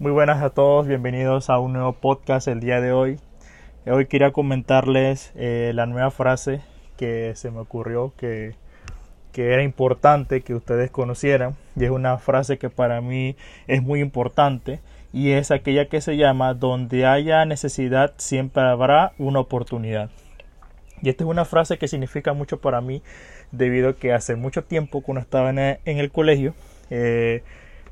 Muy buenas a todos, bienvenidos a un nuevo podcast el día de hoy. Hoy quería comentarles eh, la nueva frase que se me ocurrió que, que era importante que ustedes conocieran y es una frase que para mí es muy importante y es aquella que se llama donde haya necesidad siempre habrá una oportunidad. Y esta es una frase que significa mucho para mí debido a que hace mucho tiempo cuando estaba en el, colegio eh,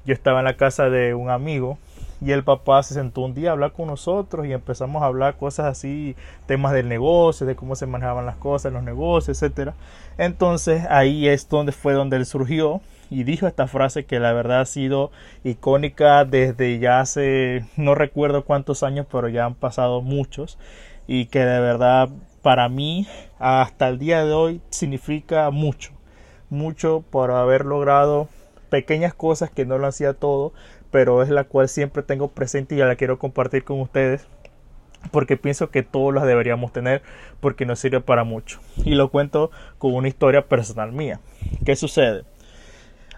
yo estaba en la casa de un amigo y el papá se sentó un día a hablar con nosotros y empezamos a hablar cosas así, temas del negocio, de cómo se manejaban las cosas los negocios, etcétera. Entonces ahí es donde fue donde él surgió y dijo esta frase que la verdad ha sido icónica desde ya hace no recuerdo cuántos años, pero ya han pasado muchos y que de verdad para mí hasta el día de hoy significa mucho, mucho por haber logrado pequeñas cosas que no lo hacía todo, pero es la cual siempre tengo presente y ya la quiero compartir con ustedes porque pienso que todos las deberíamos tener porque nos sirve para mucho. Y lo cuento con una historia personal mía. ¿Qué sucede?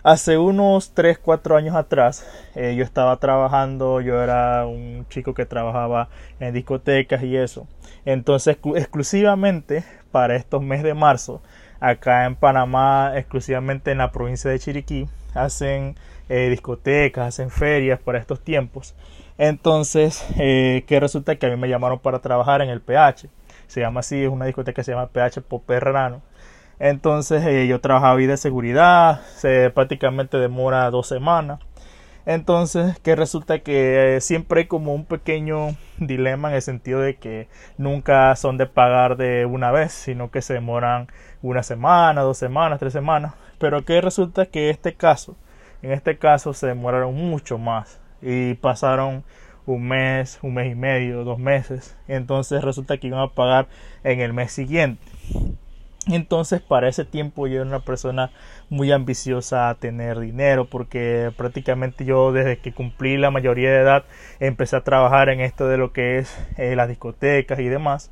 Hace unos 3, 4 años atrás eh, yo estaba trabajando, yo era un chico que trabajaba en discotecas y eso. Entonces exclusivamente para estos meses de marzo, acá en Panamá, exclusivamente en la provincia de Chiriquí, hacen eh, discotecas, hacen ferias para estos tiempos. Entonces, eh, que resulta que a mí me llamaron para trabajar en el PH. Se llama así, es una discoteca que se llama PH Poperrano. Entonces, eh, yo trabajaba ahí de seguridad, se prácticamente demora dos semanas. Entonces, que resulta que eh, siempre hay como un pequeño dilema en el sentido de que nunca son de pagar de una vez, sino que se demoran una semana, dos semanas, tres semanas. Pero que resulta que este caso, en este caso se demoraron mucho más y pasaron un mes, un mes y medio, dos meses. Entonces resulta que iban a pagar en el mes siguiente. Entonces para ese tiempo yo era una persona muy ambiciosa a tener dinero porque prácticamente yo desde que cumplí la mayoría de edad empecé a trabajar en esto de lo que es eh, las discotecas y demás.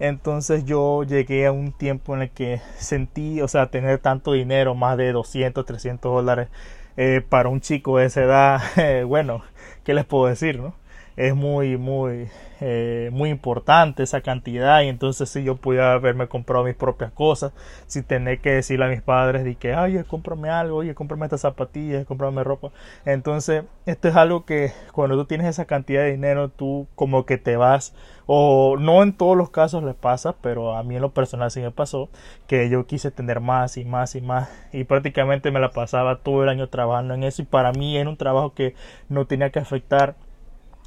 Entonces yo llegué a un tiempo en el que sentí, o sea, tener tanto dinero, más de 200, 300 dólares eh, para un chico de esa edad, eh, bueno, ¿qué les puedo decir, no? Es muy, muy, eh, muy importante esa cantidad y entonces si yo pudiera haberme comprado mis propias cosas sin tener que decirle a mis padres de que, ay, cómprame algo, oye, cómprame estas zapatillas, cómprame ropa. Entonces, esto es algo que cuando tú tienes esa cantidad de dinero, tú como que te vas, o no en todos los casos les pasa, pero a mí en lo personal sí me pasó, que yo quise tener más y más y más y prácticamente me la pasaba todo el año trabajando en eso y para mí era un trabajo que no tenía que afectar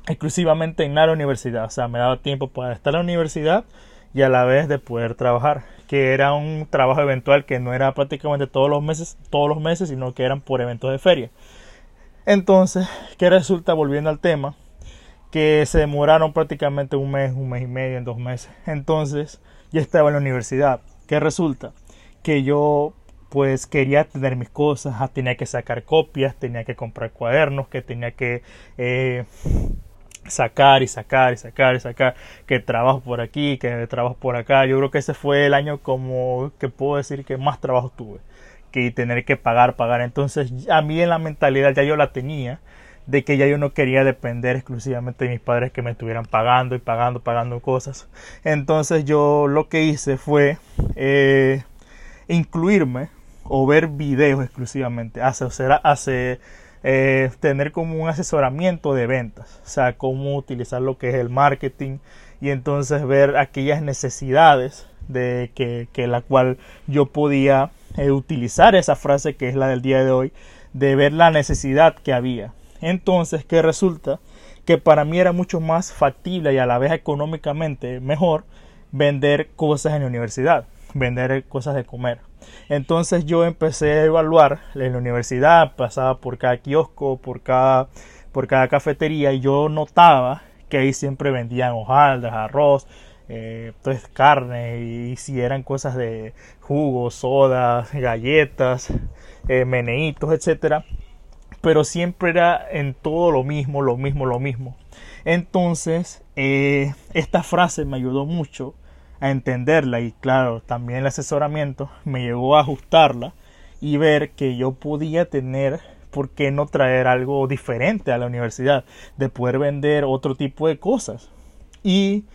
exclusivamente en la universidad. O sea, me daba tiempo para estar en la universidad y a la vez de poder trabajar. Que era un trabajo eventual que no era prácticamente todos los meses, todos los meses, sino que eran por eventos de feria. Entonces, ¿qué resulta? Volviendo al tema, que se demoraron prácticamente un mes, un mes y medio, en dos meses. Entonces, yo estaba en la universidad. ¿Qué resulta? Que yo pues quería tener mis cosas, tenía que sacar copias, tenía que comprar cuadernos, que tenía que eh, sacar y sacar y sacar y sacar que trabajo por aquí, que trabajo por acá. Yo creo que ese fue el año como que puedo decir que más trabajo tuve que tener que pagar, pagar. Entonces a mí en la mentalidad ya yo la tenía de que ya yo no quería depender exclusivamente de mis padres que me estuvieran pagando y pagando, pagando cosas. Entonces yo lo que hice fue eh, incluirme o ver videos exclusivamente. Hace, o sea, hace eh, tener como un asesoramiento de ventas, o sea, cómo utilizar lo que es el marketing y entonces ver aquellas necesidades de que, que la cual yo podía eh, utilizar esa frase que es la del día de hoy, de ver la necesidad que había. Entonces, ¿qué resulta? Que para mí era mucho más factible y a la vez económicamente mejor vender cosas en la universidad, vender cosas de comer. Entonces yo empecé a evaluar en la universidad, pasaba por cada kiosco, por cada, por cada cafetería y yo notaba que ahí siempre vendían hojaldras, arroz, eh, entonces carne y si eran cosas de jugos, sodas, galletas, eh, meneitos, etcétera, pero siempre era en todo lo mismo, lo mismo, lo mismo. Entonces, eh, esta frase me ayudó mucho a entenderla y claro, también el asesoramiento me llevó a ajustarla y ver que yo podía tener ¿por qué no traer algo diferente a la universidad? De poder vender otro tipo de cosas. Y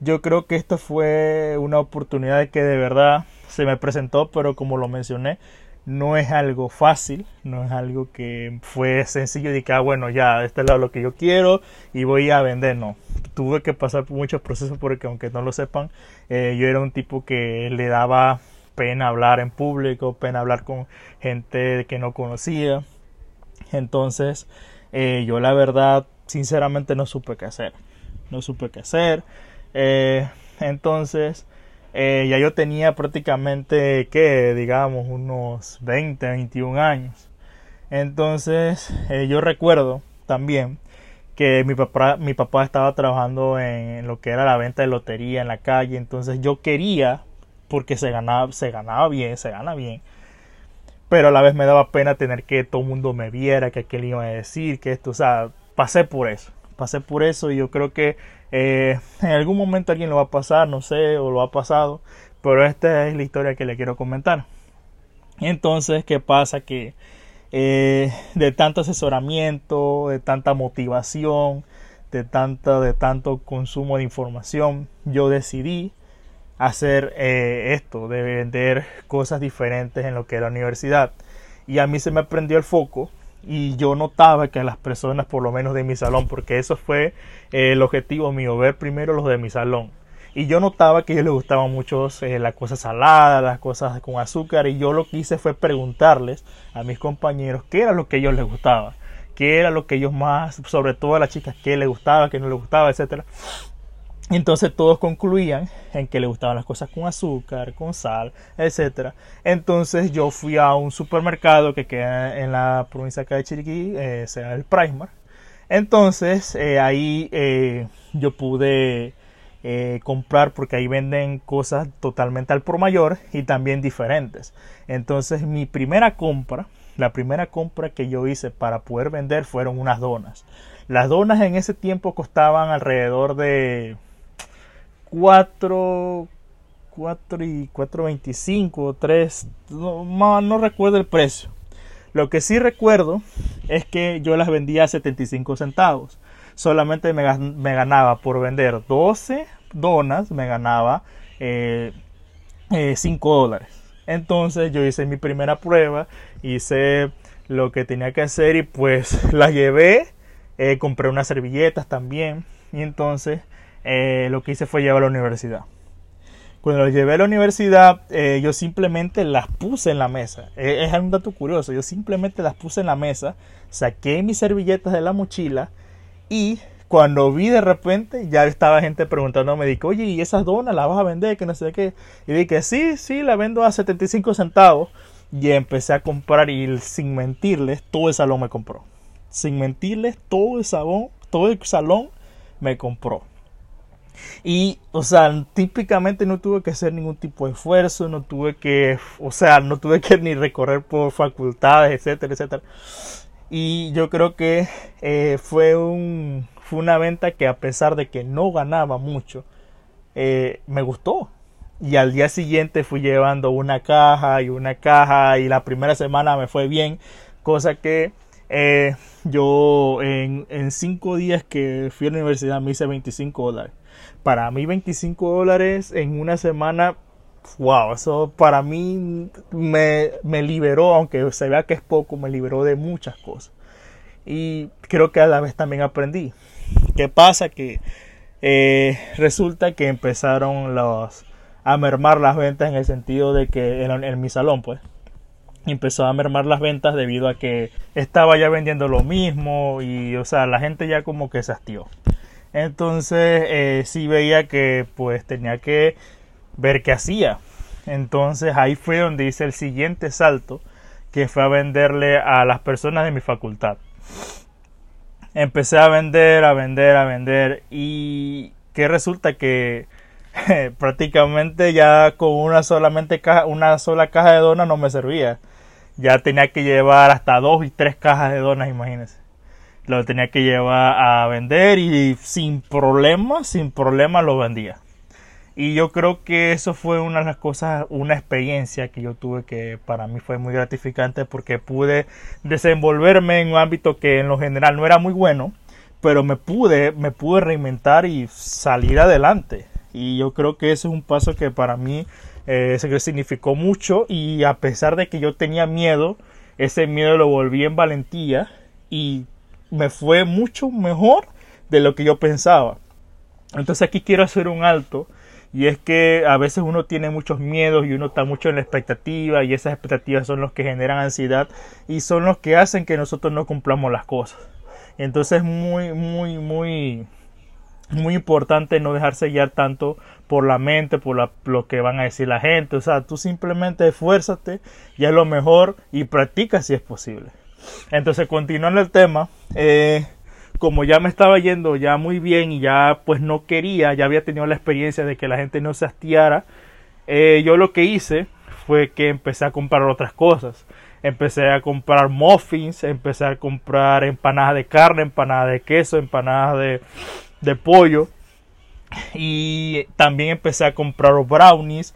yo creo que esto fue una oportunidad que de verdad se me presentó, pero como lo mencioné, no es algo fácil, no es algo que fue sencillo de ah, bueno, ya, este es lo que yo quiero y voy a vender, no. Tuve que pasar por muchos procesos porque, aunque no lo sepan, eh, yo era un tipo que le daba pena hablar en público, pena hablar con gente que no conocía. Entonces, eh, yo la verdad, sinceramente no supe qué hacer. No supe qué hacer. Eh, entonces, eh, ya yo tenía prácticamente, que digamos, unos 20, 21 años. Entonces, eh, yo recuerdo también que mi papá, mi papá estaba trabajando en lo que era la venta de lotería en la calle. Entonces, yo quería, porque se ganaba, se ganaba bien, se gana bien. Pero a la vez me daba pena tener que todo el mundo me viera, que aquel iba a decir, que esto, o sea, pasé por eso pasé por eso y yo creo que eh, en algún momento alguien lo va a pasar, no sé, o lo ha pasado, pero esta es la historia que le quiero comentar. Entonces, ¿qué pasa? Que eh, de tanto asesoramiento, de tanta motivación, de, tanta, de tanto consumo de información, yo decidí hacer eh, esto, de vender cosas diferentes en lo que era la universidad. Y a mí se me prendió el foco y yo notaba que las personas, por lo menos de mi salón, porque eso fue eh, el objetivo mío, ver primero los de mi salón. Y yo notaba que a ellos les gustaban mucho eh, las cosas saladas, las cosas con azúcar, y yo lo que hice fue preguntarles a mis compañeros qué era lo que a ellos les gustaba, qué era lo que ellos más, sobre todo a las chicas, qué les gustaba, qué no les gustaba, etcétera. Entonces todos concluían en que le gustaban las cosas con azúcar, con sal, etc. Entonces yo fui a un supermercado que queda en la provincia de Chiriquí, eh, sea el Primar. Entonces eh, ahí eh, yo pude eh, comprar porque ahí venden cosas totalmente al por mayor y también diferentes. Entonces mi primera compra, la primera compra que yo hice para poder vender fueron unas donas. Las donas en ese tiempo costaban alrededor de 4, 4 y 4.25 3, no, no recuerdo el precio. Lo que sí recuerdo es que yo las vendía a 75 centavos. Solamente me, ganaba por vender 12 donas, me ganaba eh, 5 eh, dólares. Entonces yo hice mi primera prueba, hice lo que tenía que hacer y pues la llevé. Eh, compré unas servilletas también. Y entonces eh, lo que hice fue llevar a la universidad. Cuando lo llevé a la universidad, eh, yo simplemente las puse en la mesa. Eh, es un dato curioso. Yo simplemente las puse en la mesa, saqué mis servilletas de la mochila y cuando vi de repente, ya estaba gente preguntándome, dije, oye, ¿y esas donas las vas a vender? Que no sé qué. Y dije, sí, sí, la vendo a 75 centavos. Y empecé a comprar y sin mentirles, todo el salón me compró. Sin mentirles, todo el salón, todo el salón me compró. Y, o sea, típicamente no tuve que hacer ningún tipo de esfuerzo, no tuve que, o sea, no tuve que ni recorrer por facultades, etcétera, etcétera. Y yo creo que eh, fue, un, fue una venta que a pesar de que no ganaba mucho, eh, me gustó. Y al día siguiente fui llevando una caja y una caja y la primera semana me fue bien, cosa que eh, yo en, en cinco días que fui a la universidad me hice 25 dólares para mí 25 dólares en una semana, wow, eso para mí me, me liberó, aunque se vea que es poco, me liberó de muchas cosas. Y creo que a la vez también aprendí. ¿Qué pasa? Que eh, resulta que empezaron los, a mermar las ventas en el sentido de que en, en mi salón, pues, empezó a mermar las ventas debido a que estaba ya vendiendo lo mismo y, o sea, la gente ya como que se hastió. Entonces eh, sí veía que pues tenía que ver qué hacía. Entonces ahí fue donde hice el siguiente salto, que fue a venderle a las personas de mi facultad. Empecé a vender, a vender, a vender y que resulta que prácticamente ya con una solamente caja, una sola caja de donas no me servía. Ya tenía que llevar hasta dos y tres cajas de donas, imagínense lo tenía que llevar a vender y sin problema, sin problema lo vendía. Y yo creo que eso fue una de las cosas, una experiencia que yo tuve que para mí fue muy gratificante porque pude desenvolverme en un ámbito que en lo general no era muy bueno, pero me pude, me pude reinventar y salir adelante. Y yo creo que ese es un paso que para mí eh, significó mucho y a pesar de que yo tenía miedo, ese miedo lo volví en valentía y me fue mucho mejor de lo que yo pensaba. Entonces aquí quiero hacer un alto y es que a veces uno tiene muchos miedos y uno está mucho en la expectativa y esas expectativas son los que generan ansiedad y son los que hacen que nosotros no cumplamos las cosas. Entonces es muy, muy, muy, muy importante no dejarse guiar tanto por la mente, por lo que van a decir la gente. O sea, tú simplemente esfuérzate y es lo mejor y practica si es posible. Entonces, continuando el tema, eh, como ya me estaba yendo ya muy bien y ya pues no quería, ya había tenido la experiencia de que la gente no se hastiara, eh, yo lo que hice fue que empecé a comprar otras cosas. Empecé a comprar muffins, empecé a comprar empanadas de carne, empanadas de queso, empanadas de, de pollo. Y también empecé a comprar brownies.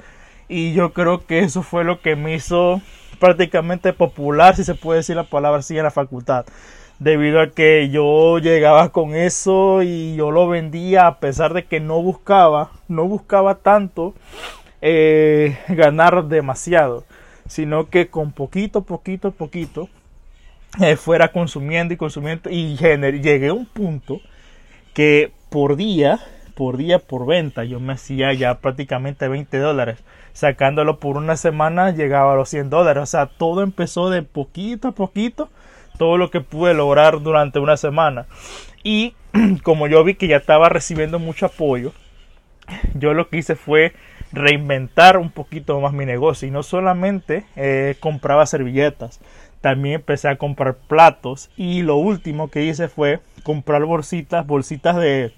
Y yo creo que eso fue lo que me hizo prácticamente popular, si se puede decir la palabra así, en la facultad debido a que yo llegaba con eso y yo lo vendía a pesar de que no buscaba, no buscaba tanto eh, ganar demasiado, sino que con poquito, poquito, poquito eh, fuera consumiendo y consumiendo y llegué a un punto que por día, por día por venta, yo me hacía ya prácticamente 20 dólares. Sacándolo por una semana llegaba a los 100 dólares. O sea, todo empezó de poquito a poquito todo lo que pude lograr durante una semana. Y como yo vi que ya estaba recibiendo mucho apoyo, yo lo que hice fue reinventar un poquito más mi negocio y no solamente eh, compraba servilletas, también empecé a comprar platos y lo último que hice fue comprar bolsitas, bolsitas de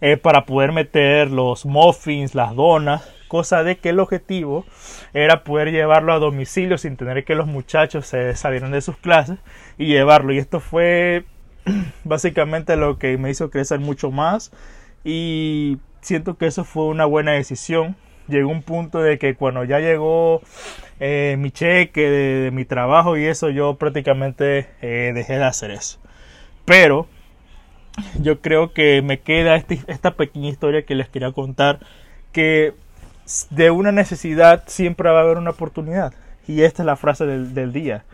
eh, para poder meter los muffins, las donas, cosa de que el objetivo era poder llevarlo a domicilio sin tener que los muchachos se salieran de sus clases y llevarlo. Y esto fue básicamente lo que me hizo crecer mucho más y siento que eso fue una buena decisión. Llegó un punto de que cuando ya llegó eh, mi cheque de, mi trabajo y eso, yo prácticamente eh, dejé de hacer eso. Pero yo creo que me queda este, esta pequeña historia que les quería contar, que de una necesidad siempre va a haber una oportunidad. Y esta es la frase del, día.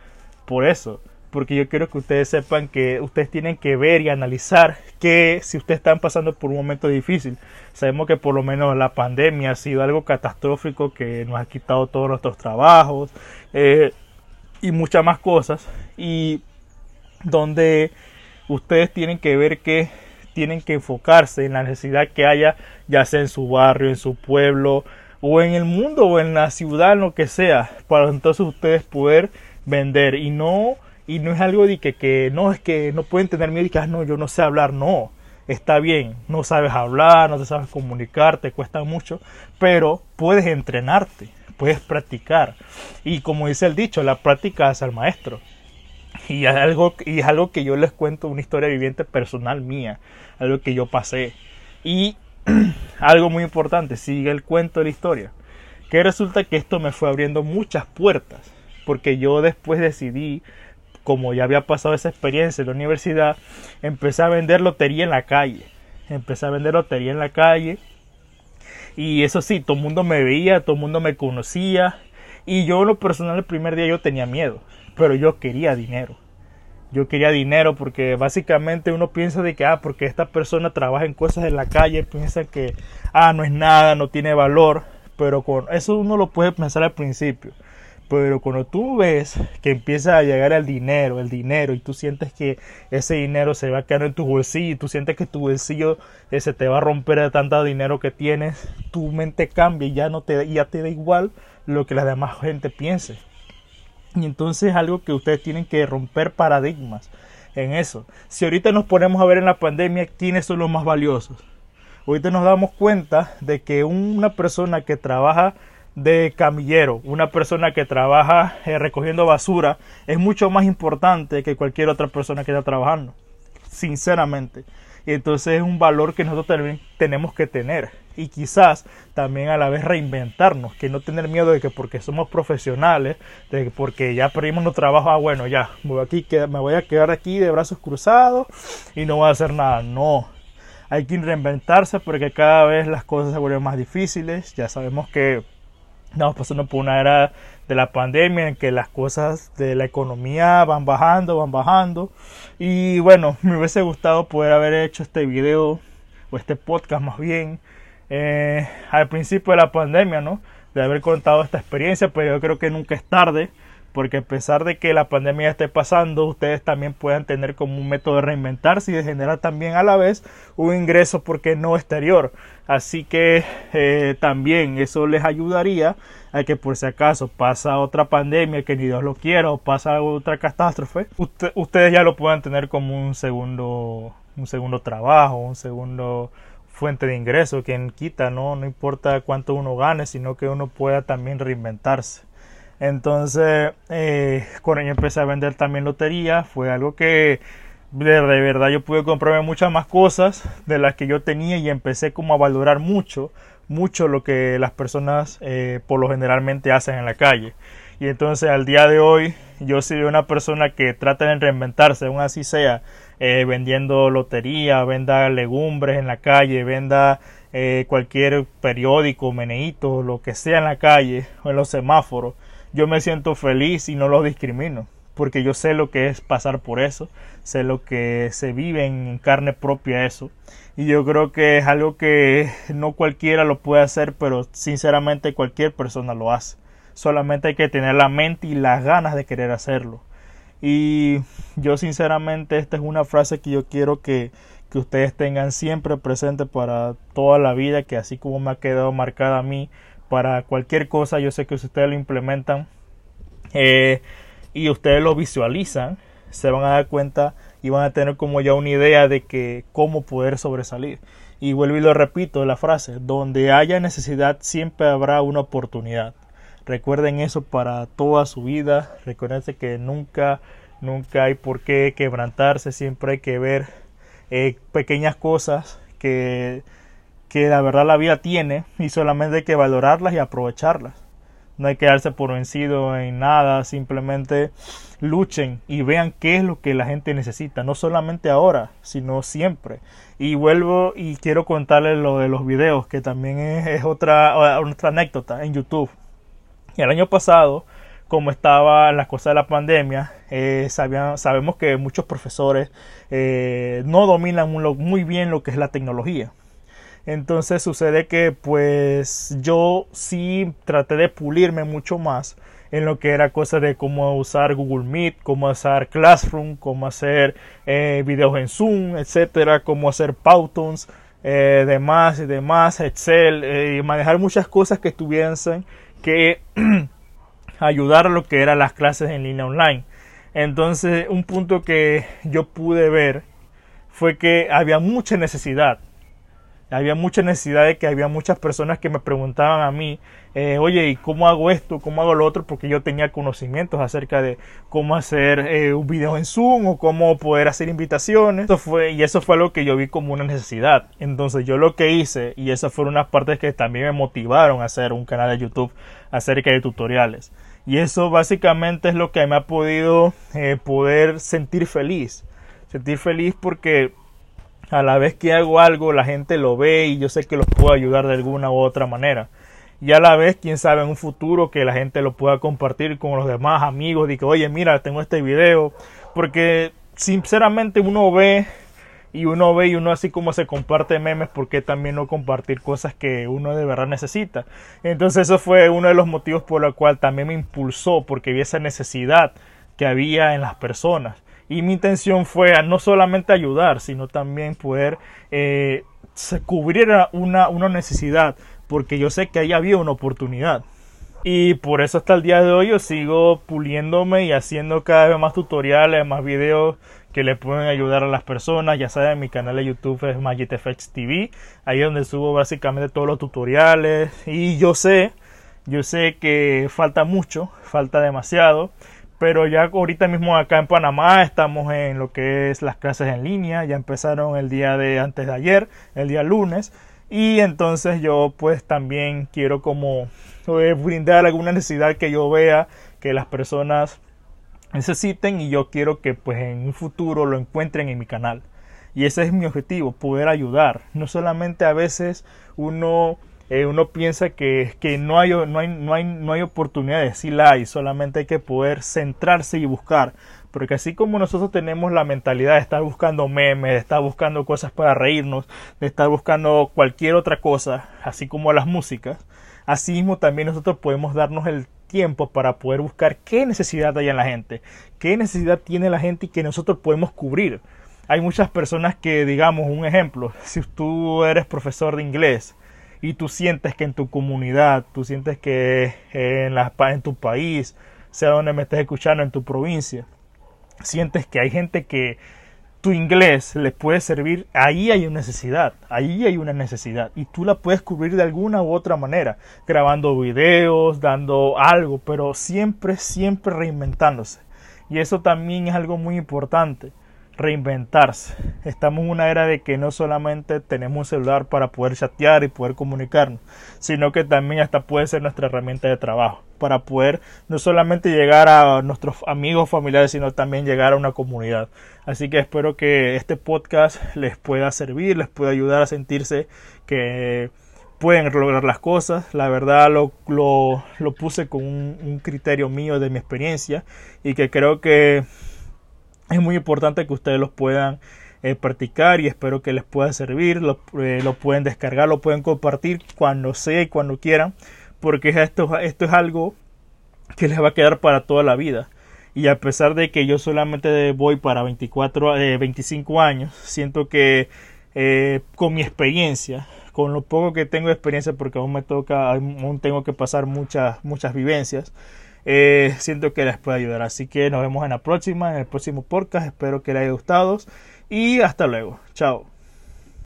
Por eso, porque yo quiero que ustedes sepan que ustedes tienen que ver y analizar que si ustedes están pasando por un momento difícil, sabemos que por lo menos la pandemia ha sido algo catastrófico que nos ha quitado todos nuestros trabajos eh, y muchas más cosas. Y donde ustedes tienen que ver que tienen que enfocarse en la necesidad que haya, ya sea en su barrio, en su pueblo, o en el mundo, o en la ciudad, lo que sea, para entonces ustedes poder vender. Y no y no es algo de que, que no es que no pueden tener miedo y que ah, no yo no sé hablar no está bien no sabes hablar no te sabes comunicar te cuesta mucho pero puedes entrenarte puedes practicar. Y como dice el dicho la práctica es al maestro. Y es algo, y es algo que yo les cuento, una historia viviente personal mía, algo que yo pasé. Y algo muy importante, sigue el cuento de la historia. Que resulta que esto me fue abriendo muchas puertas, porque yo después decidí, como ya había pasado esa experiencia en la universidad, empecé a vender lotería en la calle. Empecé a vender lotería en la calle. Y eso sí, todo el mundo me veía, todo el mundo me conocía. Y yo, lo personal, el primer día yo tenía miedo pero yo quería dinero. Yo quería dinero porque básicamente uno piensa de que, ah, porque esta persona trabaja en cosas en la calle, piensa que, ah, no es nada, no tiene valor, pero con eso uno lo puede pensar al principio. Pero cuando tú ves que empieza a llegar el dinero, el dinero, y tú sientes que ese dinero se va a quedar en tu bolsillo, y tú sientes que tu bolsillo eh, se te va a romper de tanto dinero que tienes, tu mente cambia y ya, no te, ya te da igual lo que la demás gente piense. Y entonces es algo que ustedes tienen que romper paradigmas en eso. Si ahorita nos ponemos a ver en la pandemia quiénes son los más valiosos. Ahorita nos damos cuenta de que una persona que trabaja de camillero, una persona que trabaja eh, recogiendo basura, es mucho más importante que cualquier otra persona que está trabajando. Sinceramente. Y entonces es un valor que nosotros también tenemos que tener. Y quizás también a la vez reinventarnos, que no tener miedo de que porque somos profesionales, de que porque ya perdimos nuestro trabajo, ah, bueno, ya, voy, aquí, me voy a quedar aquí de brazos cruzados y no voy a hacer nada. No, hay que reinventarse porque cada vez las cosas se vuelven más difíciles. Ya sabemos que estamos pasando por una era de la pandemia en que las cosas de la economía van bajando, van bajando. Y bueno, me hubiese gustado poder haber hecho este video o este podcast más bien eh, al principio de la pandemia, ¿no? De haber contado esta experiencia, pero yo creo que nunca es tarde porque a pesar de que la pandemia esté pasando, ustedes también puedan tener como un método de reinventarse y de generar también a la vez un ingreso, porque no exterior. Así que eh, también eso les ayudaría a que por si acaso pasa otra pandemia que ni Dios lo quiera o pasa otra catástrofe, ustedes ya lo puedan tener como un segundo, un segundo trabajo, un segundo fuente de ingreso, quien quita, no, no importa cuánto uno gane, sino que uno pueda también reinventarse. Entonces, eh, cuando yo empecé a vender también lotería, fue algo que de, verdad yo pude comprarme muchas más cosas de las que yo tenía y empecé como a valorar mucho, mucho lo que las personas eh, por lo generalmente hacen en la calle. Y entonces al día de hoy yo soy una persona que trata de reinventarse, aún así sea eh, vendiendo lotería, venda legumbres en la calle, venda eh, cualquier periódico, meneíto, lo que sea en la calle o en los semáforos yo me siento feliz y no lo discrimino, porque yo sé lo que es pasar por eso, sé lo que se vive en carne propia eso, y yo creo que es algo que no cualquiera lo puede hacer, pero sinceramente cualquier persona lo hace. Solamente hay que tener la mente y las ganas de querer hacerlo. Y yo sinceramente esta es una frase que yo quiero que, que ustedes tengan siempre presente para toda la vida, que así como me ha quedado marcada a mí, para cualquier cosa. Yo sé que si ustedes lo implementan eh, y ustedes lo visualizan, se van a dar cuenta y van a tener como ya una idea de que cómo poder sobresalir. Y vuelvo y lo repito la frase, donde haya necesidad siempre habrá una oportunidad. Recuerden eso para toda su vida. Recuerden que nunca, nunca hay por qué quebrantarse. Siempre hay que ver eh, pequeñas cosas que que la verdad la vida tiene y solamente hay que valorarlas y aprovecharlas. No hay que darse por vencido en nada, simplemente luchen y vean qué es lo que la gente necesita, no solamente ahora, sino siempre. Y vuelvo y quiero contarles lo de los videos, que también es, otra, otra anécdota en YouTube. El año pasado, como estaba la cosa de la pandemia, eh, sabemos que muchos profesores eh, no dominan muy bien lo que es la tecnología. Entonces sucede que pues yo sí traté de pulirme mucho más en lo que era cosa de cómo usar Google Meet, cómo usar Classroom, cómo hacer eh, videos en Zoom, etcétera, cómo hacer Powtons, eh, demás y demás, Excel, eh, y manejar muchas cosas que tuviesen que ayudar a lo que eran las clases en línea online. Entonces, un punto que yo pude ver fue que había mucha necesidad había mucha necesidad de que había muchas personas que me preguntaban a mí, eh, oye, ¿y cómo hago esto? ¿Cómo hago lo otro? Porque yo tenía conocimientos acerca de cómo hacer eh, un video en Zoom o cómo poder hacer invitaciones. Eso fue, y eso fue algo que yo vi como una necesidad. Entonces yo lo que hice, y esas fueron unas partes que también me motivaron a hacer un canal de YouTube acerca de tutoriales. Y eso básicamente es lo que me ha podido eh, poder sentir feliz. Sentir feliz porque a la vez que hago algo, la gente lo ve y yo sé que los puedo ayudar de alguna u otra manera. Y a la vez, quién sabe en un futuro que la gente lo pueda compartir con los demás amigos y que, oye, mira, tengo este video. Porque sinceramente uno ve y uno ve y uno así como se comparte memes, porque también no compartir cosas que uno de verdad necesita. Entonces eso fue uno de los motivos por el cual también me impulsó, porque vi esa necesidad que había en las personas. Y mi intención fue no solamente ayudar, sino también poder eh, cubrir una, una necesidad, porque yo sé que ahí había una oportunidad. Y por eso hasta el día de hoy yo sigo puliéndome y haciendo cada vez más tutoriales, más videos que le pueden ayudar a las personas. Ya saben, mi canal de YouTube es MagicFX TV. Ahí es donde subo básicamente todos los tutoriales. Y yo sé, yo sé que falta mucho, falta demasiado pero ya ahorita mismo acá en Panamá estamos en lo que es las clases en línea, ya empezaron el día de antes de ayer, el día lunes, y entonces yo pues también quiero como eh, brindar alguna necesidad que yo vea que las personas necesiten y yo quiero que pues en un futuro lo encuentren en mi canal. Y ese es mi objetivo, poder ayudar. No solamente a veces uno eh, uno piensa que, que no, hay, no, hay, no, hay, no hay oportunidades, sí la solamente hay que poder centrarse y buscar. Porque así como nosotros tenemos la mentalidad de estar buscando memes, de estar buscando cosas para reírnos, de estar buscando cualquier otra cosa, así como las músicas, así mismo también nosotros podemos darnos el tiempo para poder buscar qué necesidad hay en la gente, qué necesidad tiene la gente y que nosotros podemos cubrir. Hay muchas personas que, digamos, un ejemplo, si tú eres profesor de inglés, y tú sientes que en tu comunidad, tú sientes que en, la, en tu país, sea donde me estés escuchando, en tu provincia, sientes que hay gente que tu inglés le puede servir, ahí hay una necesidad, ahí hay una necesidad y tú la puedes cubrir de alguna u otra manera, grabando videos, dando algo, pero siempre, siempre reinventándose. Y eso también es algo muy importante reinventarse. Estamos en una era de que no solamente tenemos un celular para poder chatear y poder comunicarnos, sino que también hasta puede ser nuestra herramienta de trabajo para poder no solamente llegar a nuestros amigos, familiares, sino también llegar a una comunidad. Así que espero que este podcast les pueda servir, les pueda ayudar a sentirse que pueden lograr las cosas. La verdad lo, lo, lo puse con un, un criterio mío de mi experiencia y que creo que es muy importante que ustedes los puedan eh, practicar y espero que les pueda servir. Lo, eh, lo, pueden descargar, lo pueden compartir cuando sea y cuando quieran, porque esto, esto es algo que les va a quedar para toda la vida. Y a pesar de que yo solamente voy para 24, eh, 25 años, siento que eh, con mi experiencia, con lo poco que tengo de experiencia, porque aún me toca, aún tengo que pasar muchas, muchas vivencias, eh, siento que les puede ayudar. Así que nos vemos en la próxima, en el próximo podcast. Espero que les haya gustado y hasta luego. Chao.